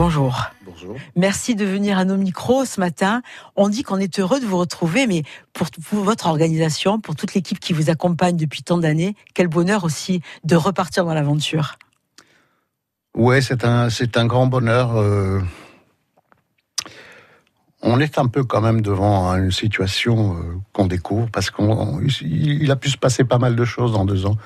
bonjour. Bonjour. Merci de venir à nos micros ce matin. On dit qu'on est heureux de vous retrouver, mais pour, votre organisation, pour toute l'équipe qui vous accompagne depuis tant d'années, quel bonheur aussi de repartir dans l'aventure. Ouais, c'est un, c'est un grand bonheur. Euh, on est un peu quand même devant une situation euh, qu'on découvre parce qu'il a pu se passer pas mal de choses dans deux ans,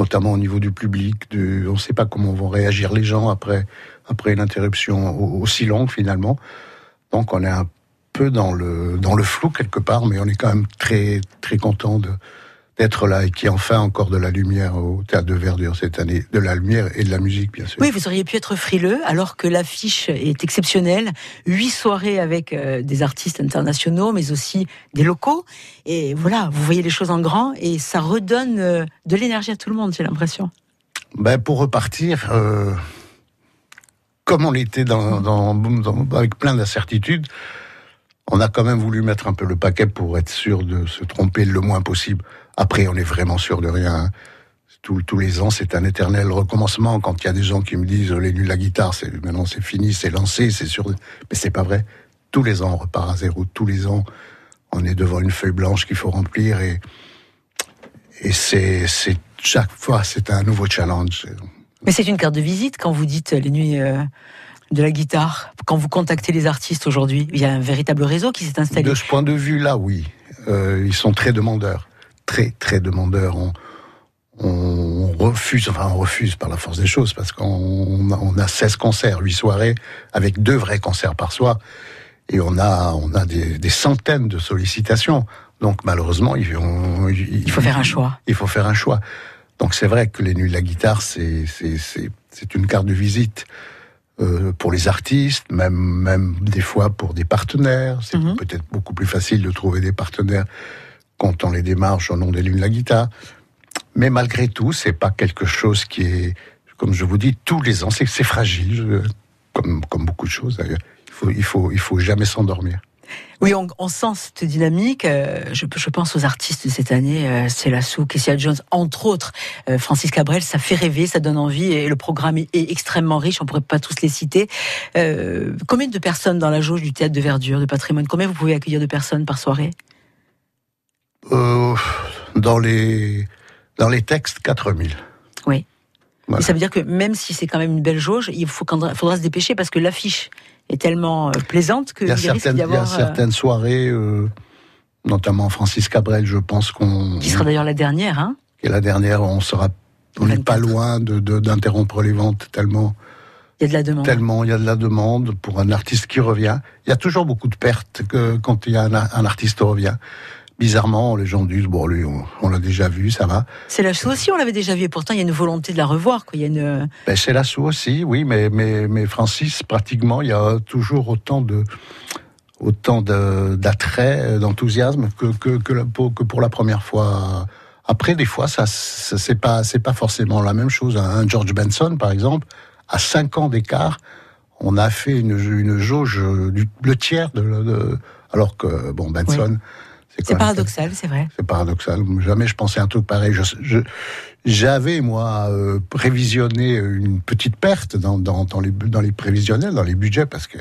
notamment au niveau du public. on ne sait pas comment vont réagir les gens après, après une interruption aussi longue finalement. Donc on est un peu dans le, dans le flou quelque part, mais on est quand même très, très content de, être là et qui enfin encore de la lumière au théâtre de Verdure cette année, de la lumière et de la musique bien sûr. Oui, vous auriez pu être frileux alors que l'affiche est exceptionnelle, huit soirées avec euh, des artistes internationaux mais aussi des locaux et voilà, vous voyez les choses en grand et ça redonne euh, de l'énergie à tout le monde, j'ai l'impression. Ben pour repartir, euh, comme on était dans, dans avec plein d'incertitudes, on a quand même voulu mettre un peu le paquet pour être sûr de se tromper le moins possible. Après, on est vraiment sûr de rien. Hein. tous les ans, c'est un éternel recommencement. Quand il y a des gens qui me disent les de la guitare, c'est maintenant c'est fini, c'est lancé, c'est sûr. Mais c'est pas vrai. Tous les ans, on repart à zéro. Tous les ans, on est devant une feuille blanche qu'il faut remplir et c'est chaque fois c'est un nouveau challenge. Mais c'est une carte de visite quand vous dites les nuits. Euh, de la guitare quand vous contactez les artistes aujourd'hui Il y a un véritable réseau qui s'est installé. De ce point de vue-là, oui. Euh, ils sont très demandeurs. Très, très demandeurs. On, on refuse, enfin on refuse par la force des choses, parce qu'on on a 16 concerts, 8 soirées, avec deux vrais concerts par soir, et on a, on a des, des centaines de sollicitations. Donc malheureusement, il, il faut faire un choix. Il faut faire un choix. Donc c'est vrai que les nuits de la guitare, c'est une carte de visite. Euh, pour les artistes, même, même des fois pour des partenaires. C'est mhm. peut-être beaucoup plus facile de trouver des partenaires quand on les démarche au nom des lunes la guitare. Mais malgré tout, c'est pas quelque chose qui est, comme je vous dis, tous les ans, c'est fragile, comme, comme beaucoup de choses d'ailleurs. Il faut, il faut, il faut jamais s'endormir. Oui, on, sent cette dynamique. Euh, je, pense aux artistes de cette année, euh, Kessia Jones, entre autres. Euh, Francis Cabrel, ça fait rêver, ça donne envie et le programme est, extrêmement riche. On pourrait pas tous les citer. combien de personnes dans la jauge du théâtre de verdure, de patrimoine Combien vous pouvez accueillir de personnes par soirée? Dans les dans les textes, 4000. Et ça veut dire que même si c'est quand même une belle jauge, il faut, faudra se dépêcher parce que l'affiche est tellement euh, plaisante que il y a, certaines, il y a euh, certaines soirées, euh, notamment Francis Cabrel, je pense qu'on qui sera d'ailleurs la dernière, hein. Et la dernière, on sera, on n'est pas loin de d'interrompre les ventes tellement. Il y a de la demande. Tellement il y a de la demande pour un artiste qui revient. Il y a toujours beaucoup de pertes que, quand il y a un, un artiste qui revient bizarrement, les gens disent bon, lui, on, l'a déjà vu, ça va. C'est la aussi, on l'avait déjà vu. Et pourtant, il y a une volonté de la revoir. Quoi. Il y a une. Ben, c'est la aussi, oui, mais, mais, mais Francis, pratiquement, il y a toujours autant de autant d'attrait, d'enthousiasme que, que, que, que, pour la première fois. Après, des fois, ça, c'est pas, c'est pas forcément la même chose. Un George Benson, par exemple, à 5 ans d'écart, on a fait une, une jauge du, le tiers de, alors que bon Benson, c'est paradoxal, c'est vrai. C'est paradoxal. Jamais je pensais un truc pareil. J'avais moi euh, prévisionné une petite perte dans, dans, dans, les, dans les prévisionnels, dans les budgets, parce que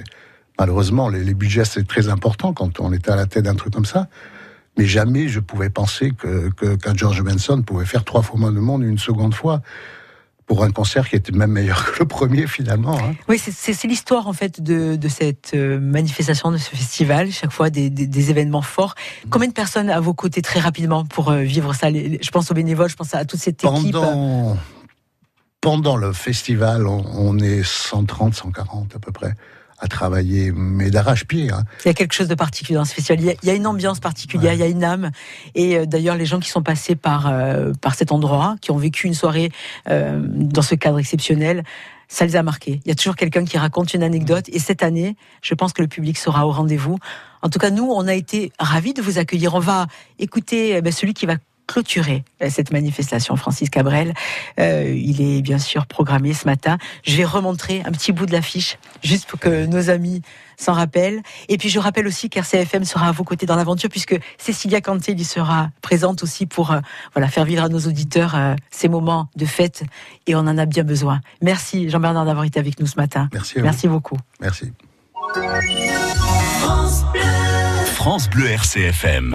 malheureusement les, les budgets c'est très important quand on était à la tête d'un truc comme ça. Mais jamais je pouvais penser que, que qu'un George Benson pouvait faire trois fois moins de monde une seconde fois pour un concert qui était même meilleur que le premier finalement. Hein. Oui, c'est l'histoire en fait de, de, cette euh, manifestation, de ce festival, chaque fois des, des, des, événements forts. Combien de personnes à vos côtés très rapidement pour euh, vivre ça? Je pense aux bénévoles, je pense à toute cette équipe. Pendant, pendant le festival, on, on est 130, 140 à peu près à travailler, mais d'arrache-pied. Hein. Il y a quelque chose de particulier dans ce festival. Il y a, une ambiance particulière, il y a une âme. Et euh, d'ailleurs, les gens qui sont passés par, euh, par cet endroit, qui ont vécu une soirée euh, dans ce cadre exceptionnel, ça les a marqués. Il y a toujours quelqu'un qui raconte une anecdote. Et cette année, je pense que le public sera au rendez-vous. En tout cas, nous, on a été ravis de vous accueillir. On va écouter eh ben, celui qui va clôturer cette manifestation, Francis Cabrel. il est bien sûr programmé ce matin. Je vais remontrer un petit bout de l'affiche, juste pour que nos amis s'en rappellent. Et puis je rappelle aussi qu'RCFM sera à vos côtés dans l'aventure, puisque Cécilia Canté y sera présente aussi pour voilà, faire vivre à nos auditeurs ces moments de fête. Et on en a bien besoin. Merci Jean-Bernard d'avoir été avec nous ce matin. Merci. Merci beaucoup. Merci. France Bleu RCFM.